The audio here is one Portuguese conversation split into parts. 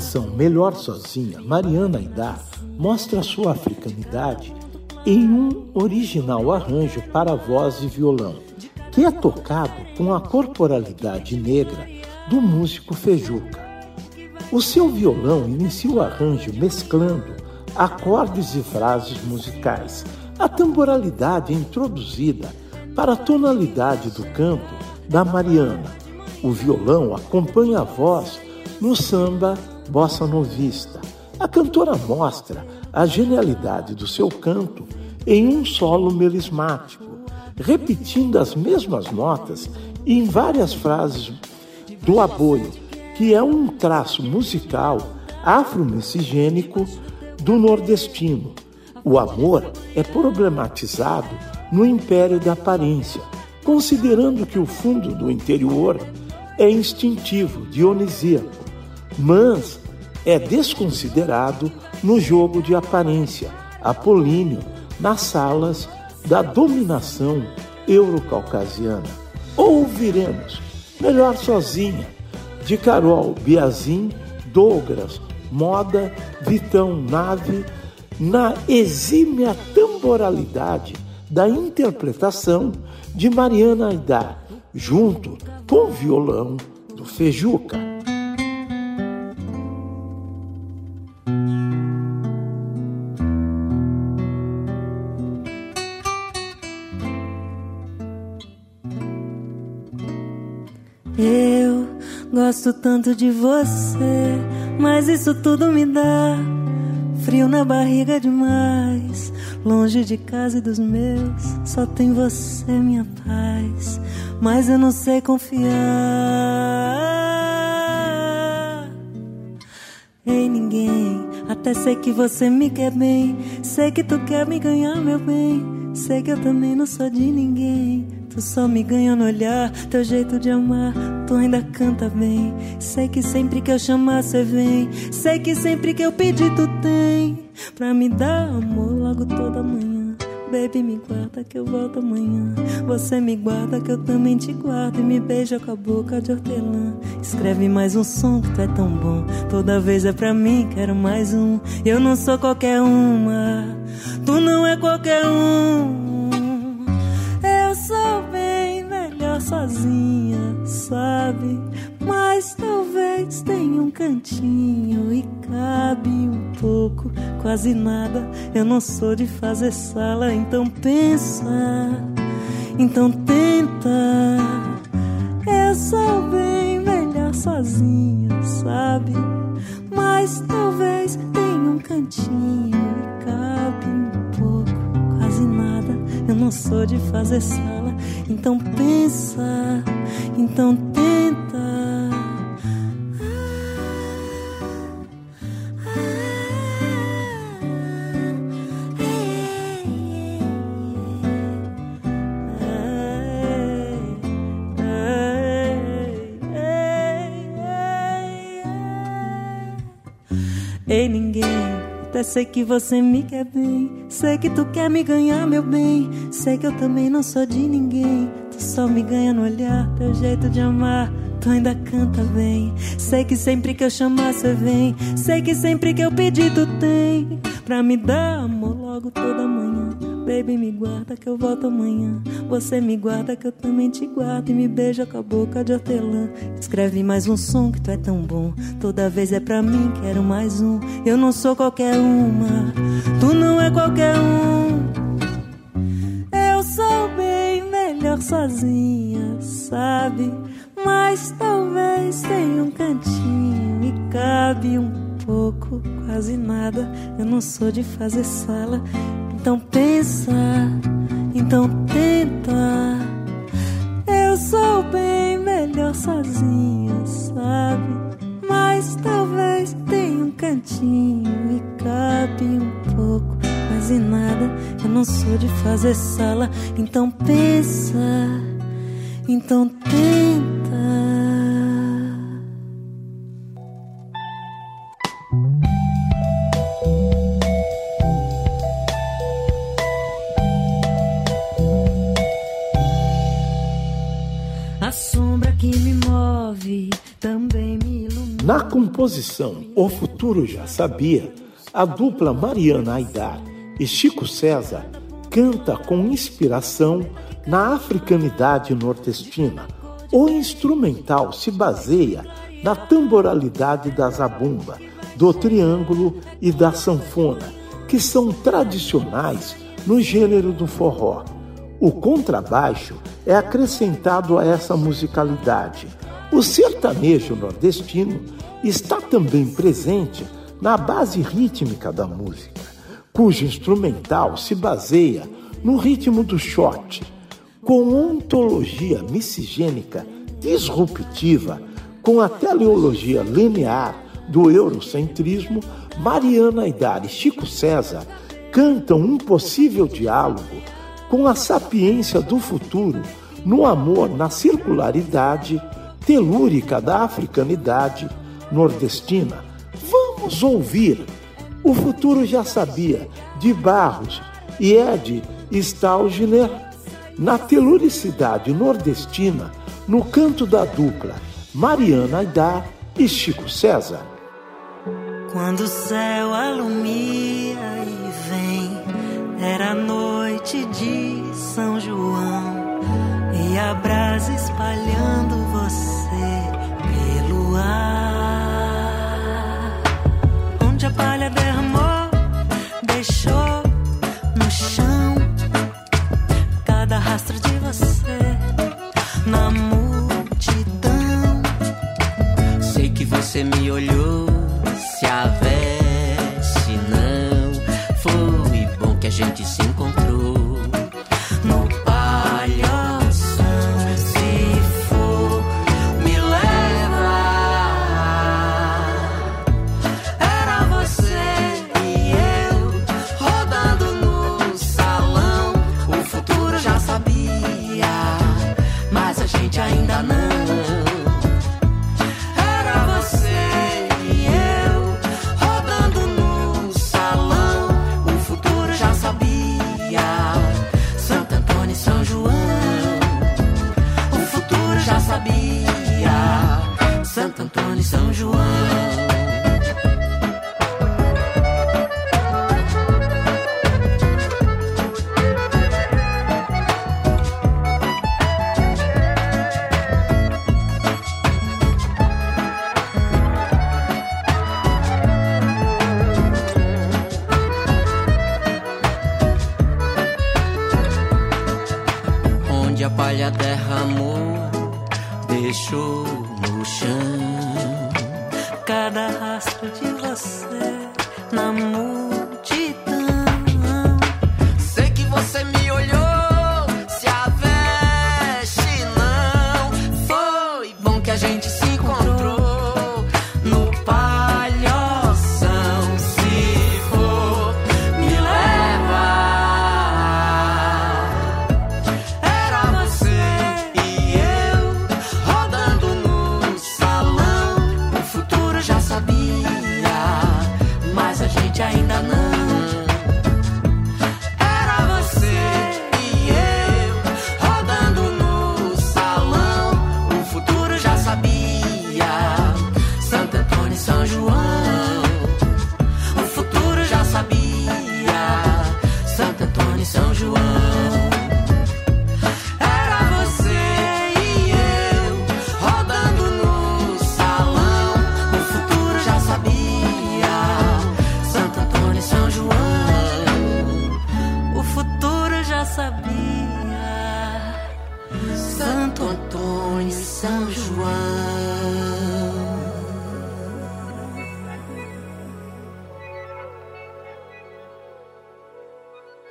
Canção Melhor Sozinha, Mariana Aidar mostra sua africanidade em um original arranjo para voz e violão, que é tocado com a corporalidade negra do músico Fejuca. O seu violão inicia o arranjo mesclando acordes e frases musicais. A temporalidade é introduzida para a tonalidade do canto da Mariana. O violão acompanha a voz no samba bossa novista. A cantora mostra a genialidade do seu canto em um solo melismático, repetindo as mesmas notas em várias frases do aboio, que é um traço musical afro-miscigênico do nordestino. O amor é problematizado no império da aparência, considerando que o fundo do interior é instintivo, dionisíaco, mas é desconsiderado no jogo de aparência, apolíneo, nas salas da dominação eurocaucasiana. Ouviremos Melhor Sozinha, de Carol Biazin, Douglas, Moda, Vitão Nave, na exímia temporalidade da interpretação de Mariana Aidar, junto com o violão do Fejuca. Gosto tanto de você, mas isso tudo me dá frio na barriga demais. Longe de casa e dos meus, só tem você, minha paz. Mas eu não sei confiar em ninguém. Até sei que você me quer bem. Sei que tu quer me ganhar, meu bem. Sei que eu também não sou de ninguém. Tu só me ganha no olhar, teu jeito de amar, tu ainda canta bem. Sei que sempre que eu chamar, cê vem. Sei que sempre que eu pedir, tu tem. Pra me dar amor logo toda manhã. Baby, me guarda que eu volto amanhã. Você me guarda que eu também te guardo. E me beija com a boca de hortelã. Escreve mais um som que tu é tão bom. Toda vez é pra mim, quero mais um. Eu não sou qualquer uma. Tu não é qualquer um. Eu sou bem melhor sozinha, sabe? Mas talvez tenha um cantinho e cabe um pouco, quase nada. Eu não sou de fazer sala, então pensa, então tenta. Eu sou bem melhor sozinha, sabe? Mas talvez tenha um cantinho e cabe um pouco, quase nada. Eu não sou de fazer sala, então pensa, então tenta. Ei, ninguém. Até sei que você me quer bem. Sei que tu quer me ganhar, meu bem. Sei que eu também não sou de ninguém. Tu só me ganha no olhar, teu jeito de amar. Tu ainda canta bem. Sei que sempre que eu chamar, você vem. Sei que sempre que eu pedir, tu tem. Pra me dar amor logo toda manhã. Baby, me guarda que eu volto amanhã. Você me guarda que eu também te guardo. E me beija com a boca de hortelã. Escreve mais um som que tu é tão bom. Toda vez é pra mim, quero mais um. Eu não sou qualquer uma, tu não é qualquer um. Eu sou bem melhor sozinha, sabe? Mas talvez tenha um cantinho e cabe um pouco, quase nada. Eu não sou de fazer sala então pensa, então tenta. Eu sou bem melhor sozinha, sabe? Mas talvez tenha um cantinho e cabe um pouco, quase nada. Eu não sou de fazer sala, então pensa, então tenta. Na composição O Futuro Já Sabia, a dupla Mariana Aidar e Chico César canta com inspiração na africanidade nordestina. O instrumental se baseia na tamboralidade da zabumba, do triângulo e da sanfona, que são tradicionais no gênero do forró. O contrabaixo é acrescentado a essa musicalidade. O sertanejo nordestino está também presente na base rítmica da música, cujo instrumental se baseia no ritmo do shot, com ontologia miscigênica disruptiva, com a teleologia linear do eurocentrismo, Mariana Aidar e Chico César cantam um possível diálogo com a sapiência do futuro no amor na circularidade telúrica da africanidade nordestina. Vamos ouvir. O futuro já sabia de Barros e Ed Stalgner na teluricidade nordestina, no canto da dupla Mariana Aidar e Chico César. Quando o céu alumia e vem, era noite de São João e a brasa espalhando você pelo ar. Palha derramou, deixou no chão cada rastro de você na multidão. Sei que você me olhou,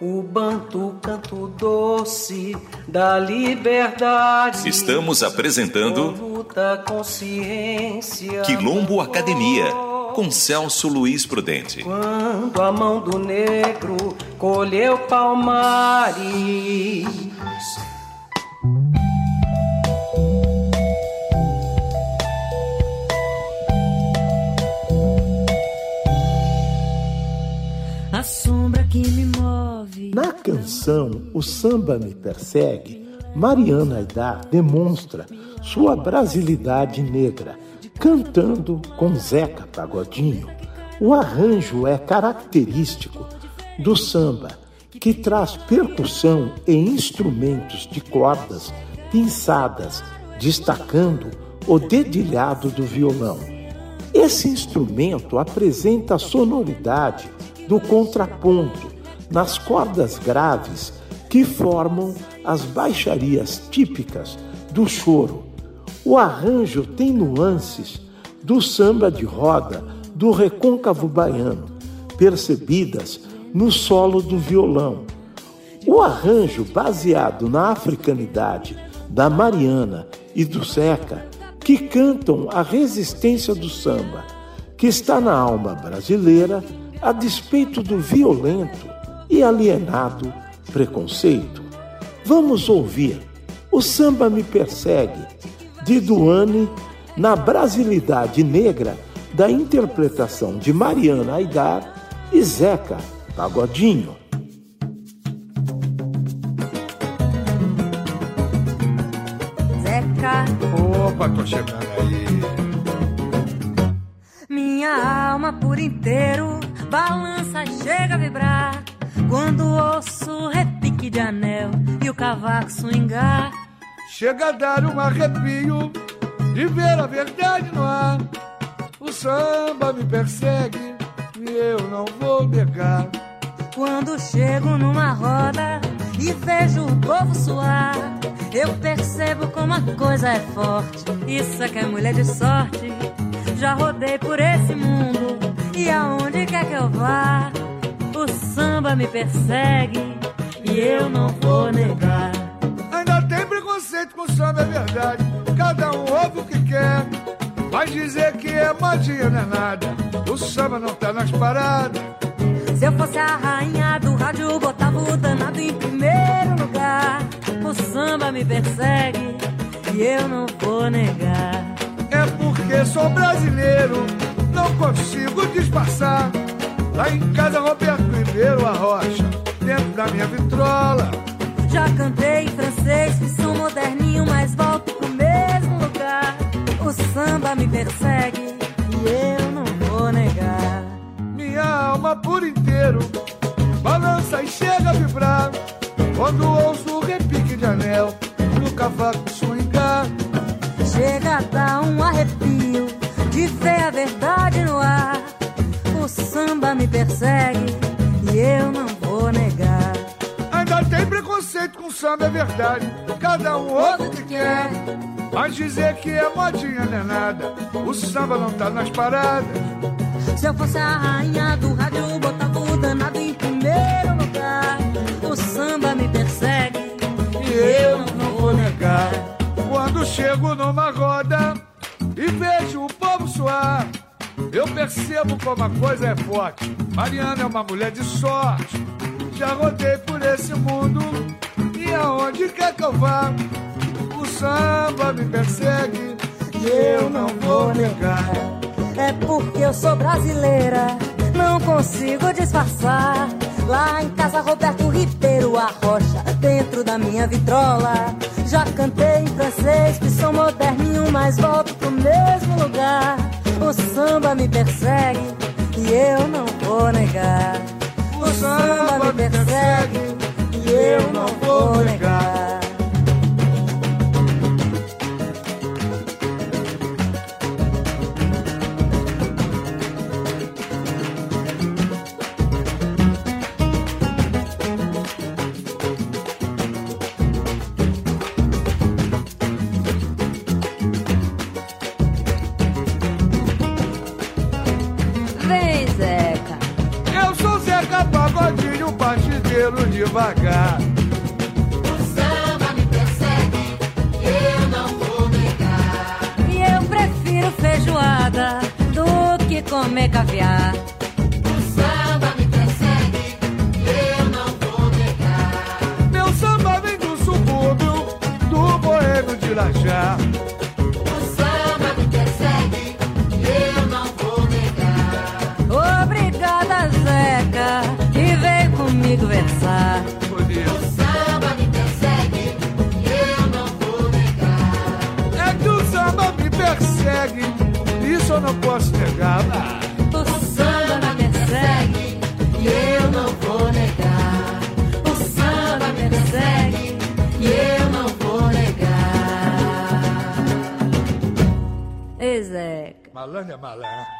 O banto canto doce da liberdade. Estamos apresentando luta consciência. Quilombo Academia com Celso Luiz Prudente. Quando a mão do negro colheu palmares. Na canção O Samba Me Persegue, Mariana Aidar demonstra sua brasilidade negra, cantando com Zeca Pagodinho. O arranjo é característico do samba, que traz percussão e instrumentos de cordas pinçadas, destacando o dedilhado do violão. Esse instrumento apresenta a sonoridade do contraponto nas cordas graves que formam as baixarias típicas do choro. O arranjo tem nuances do samba de roda do recôncavo baiano, percebidas no solo do violão. O arranjo baseado na africanidade da Mariana e do Zeca, que cantam a resistência do samba, que está na alma brasileira a despeito do violento e alienado preconceito. Vamos ouvir O Samba Me Persegue, de Duane, na brasilidade negra da interpretação de Mariana Aidar e Zeca Pagodinho. Zeca, Opa, tô chegando aí. minha alma por inteiro balança, chega a vibrar. Quando ouço repique de anel e o cavaco swingar. Chega a dar um arrepio de ver a verdade no ar. O samba me persegue e eu não vou negar. Quando chego numa roda e vejo o povo suar, eu percebo como a coisa é forte. Isso é que é mulher de sorte. Já rodei por esse mundo e aonde quer que eu vá, o samba me persegue e eu não vou negar. Ainda tem preconceito com o samba, é verdade. Cada um ouve o que quer. Vai dizer que é modinha, não é nada. O samba não tá nas paradas. Se eu fosse a rainha do rádio, botava o danado em primeiro lugar. O samba me persegue e eu não vou negar. É porque sou brasileiro, não consigo disfarçar. Lá em casa, Roberto Ribeiro, a rocha, dentro da minha vitrola. Já cantei em francês, que sou moderninho, mas volto pro mesmo lugar. O samba me persegue e eu não vou negar. Minha alma por inteiro balança e chega a vibrar. Quando ouço o repique de anel no cavaco swingar. Chega a dar um arrepio de ver a verdade no ar. Samba me persegue e eu não vou negar. Ainda tem preconceito com samba, é verdade. Cada um ouve o que quer. Mas dizer que é modinha não é nada. O samba não tá nas paradas. Se eu fosse a rainha do rádio, botava o danado em primeiro lugar. O samba me persegue E eu não vou negar. Quando chego numa roda e vejo o povo suar, eu percebo como a coisa é forte. Mariana é uma mulher de sorte. Já rodei por esse mundo e aonde quer que eu vá, o samba me persegue eu não vou negar. É porque eu sou brasileira, não consigo disfarçar. Lá em casa, Roberto Ribeiro, a rocha, dentro da minha vitrola. Já cantei em francês, que sou moderninho, mas volto pro mesmo lugar. O samba me persegue e eu não vou negar. O samba me persegue e eu não vou negar. Devagar. O samba me persegue, eu não vou negar. E eu prefiro feijoada do que comer caviar. O samba me persegue, eu não vou negar. Meu samba vem do subúrbio, do boêmio de Irajá. Eu não posso negar. O samba me persegue, E eu não vou negar. o samba me persegue. E eu não vou negar. Ei, Zeca. malandro é malandro.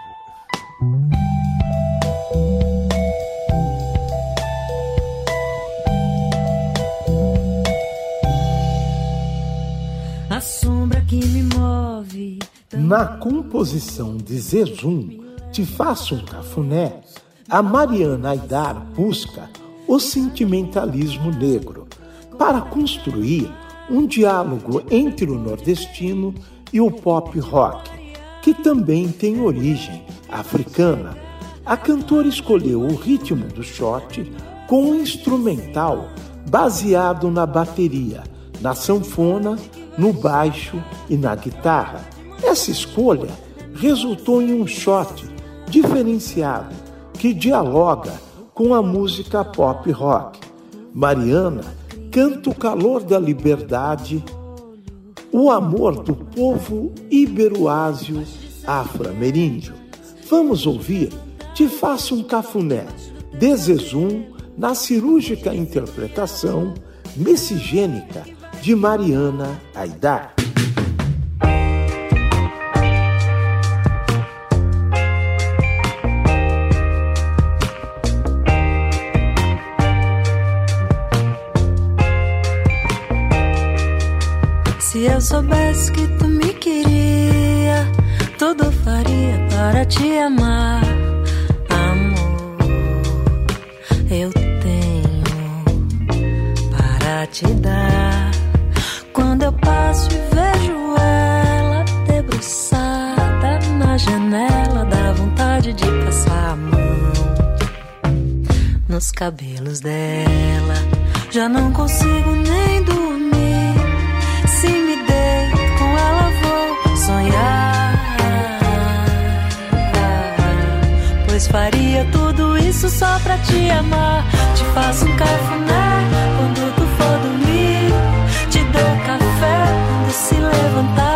Na composição de Zezum, Te Faço um Cafuné, a Mariana Aidar busca o sentimentalismo negro para construir um diálogo entre o nordestino e o pop rock, que também tem origem africana. A cantora escolheu o ritmo do shot com um instrumental baseado na bateria, na sanfona, no baixo e na guitarra. Essa escolha resultou em um shot diferenciado que dialoga com a música pop rock. Mariana canta o calor da liberdade, o amor do povo iberoásio afro-ameríndio. Vamos ouvir Te Faço um Cafuné, de na cirúrgica interpretação miscigênica de Mariana Aidar. Eu soubesse que tu me queria, tudo faria para te amar. Amor, eu tenho para te dar. Quando eu passo e vejo ela debruçada na janela, dá vontade de passar a mão nos cabelos dela. Já não consigo nem dormir. Isso só pra te amar. Te faço um cafuné quando tu for dormir. Te dou café quando se levantar.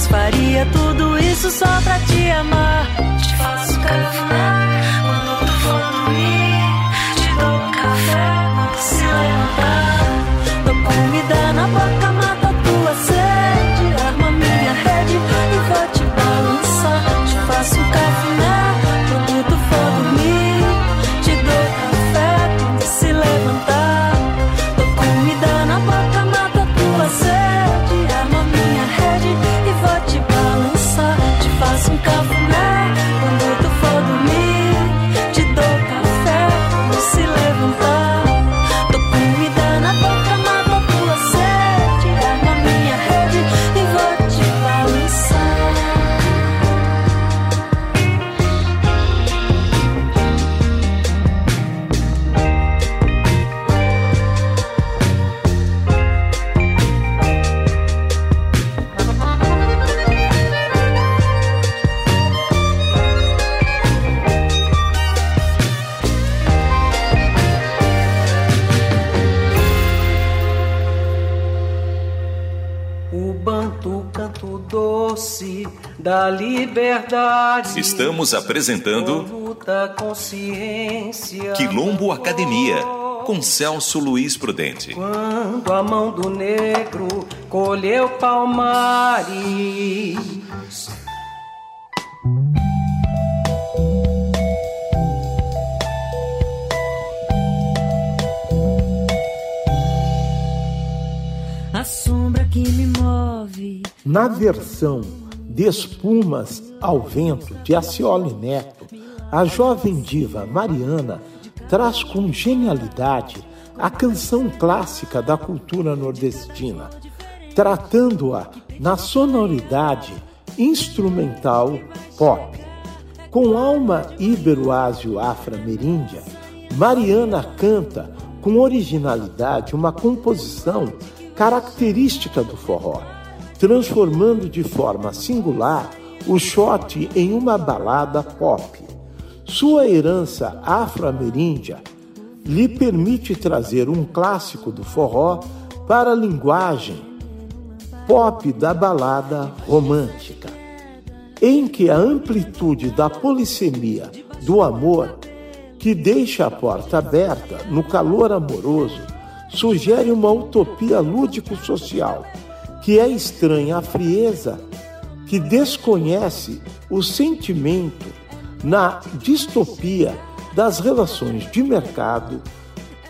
Pois faria tudo isso só pra te amar. Te faço cafuné liberdade. Estamos apresentando luta consciência. Quilombo Academia com Celso Luiz Prudente. Quando a mão do negro colheu palmares. A sombra que me move. Na versão de Espumas ao Vento de Acioli Neto, a jovem diva Mariana traz com genialidade a canção clássica da cultura nordestina, tratando-a na sonoridade instrumental pop. Com alma ibero-ásio-afro-ameríndia, Mariana canta com originalidade uma composição característica do forró, transformando de forma singular o shot em uma balada pop. Sua herança afro-ameríndia lhe permite trazer um clássico do forró para a linguagem pop da balada romântica, em que a amplitude da polissemia do amor, que deixa a porta aberta no calor amoroso, sugere uma utopia lúdico-social que é estranha à frieza, que desconhece o sentimento na distopia das relações de mercado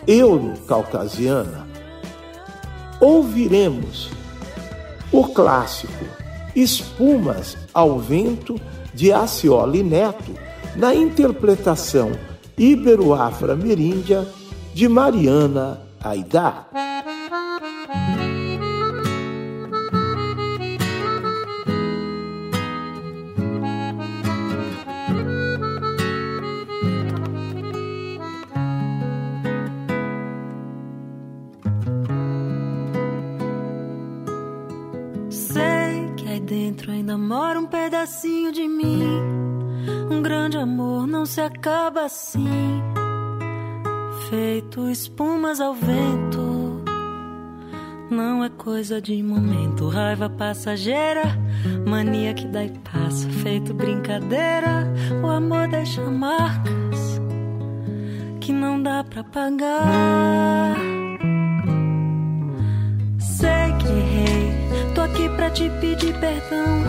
euro-caucasiana. Ouviremos o clássico Espumas ao Vento de Acioli Neto na interpretação ibero-afro-ameríndia de Mariana Aidar. Dentro ainda mora um pedacinho de mim. Um grande amor não se acaba assim. Feito espumas ao vento. Não é coisa de momento, raiva passageira, mania que dá e passa, feito brincadeira. O amor deixa marcas que não dá pra pagar. Aqui pra te pedir perdão.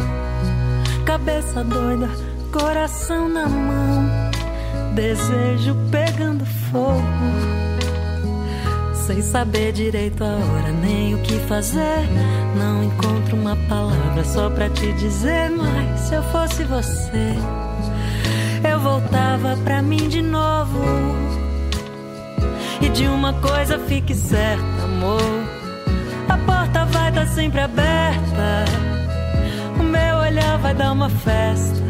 Cabeça doida, coração na mão, desejo pegando fogo. Sem saber direito a hora nem o que fazer. Não encontro uma palavra só pra te dizer. Mas se eu fosse você, eu voltava pra mim de novo. E de uma coisa fique certa, amor. Porta estar sempre aberta. O meu olhar vai dar uma festa.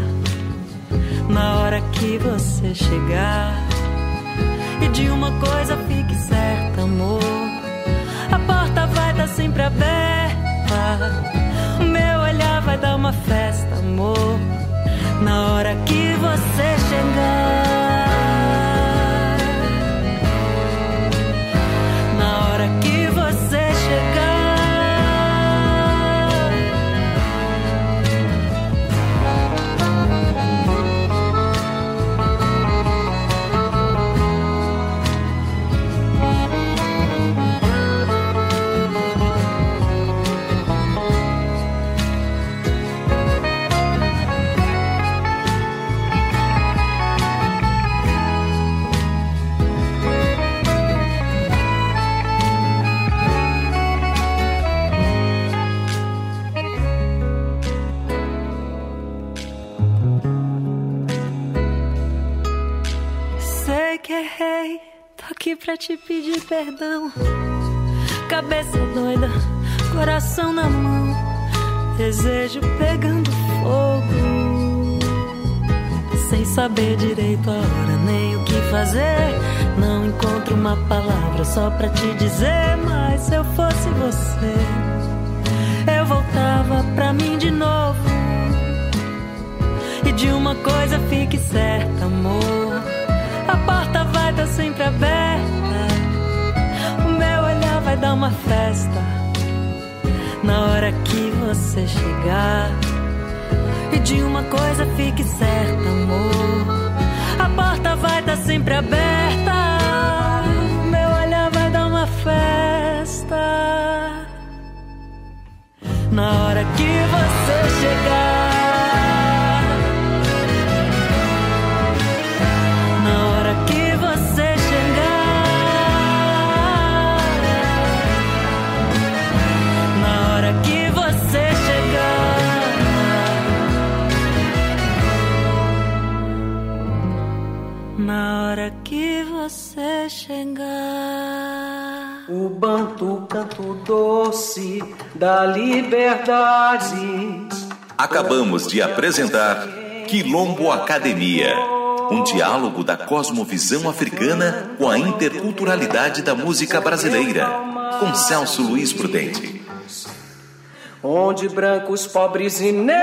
Na hora que você chegar. E de uma coisa fique certa, amor. A porta vai estar sempre aberta. O meu olhar vai dar uma festa, amor. Na hora que você chegar. Pedir perdão. Cabeça doida, coração na mão, desejo pegando fogo. Sem saber direito a hora nem o que fazer. Não encontro uma palavra só pra te dizer. Mas se eu fosse você, eu voltava pra mim de novo. E de uma coisa fique certa, amor. A porta vai estar sempre aberta. Uma festa. Na hora que você chegar. E de uma coisa fique certa, amor. A porta vai estar tá sempre aberta. Meu olhar vai dar uma festa. Na hora que você chegar. Você chegar. O banto canto doce da liberdade. Acabamos de apresentar Quilombo Academia, um diálogo da cosmovisão africana com a interculturalidade da música brasileira, com Celso Luiz Prudente. Onde brancos, pobres e negros.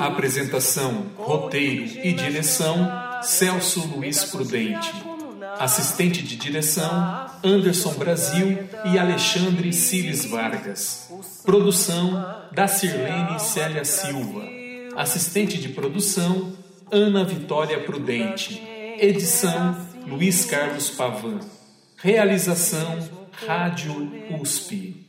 Apresentação, roteiro e direção Celso Luiz Prudente. Assistente de direção, Anderson Brasil e Alexandre Cires Vargas. Produção, da Sirlene Célia Silva. Assistente de produção, Ana Vitória Prudente. Edição, Luiz Carlos Pavan. Realização, Rádio USP.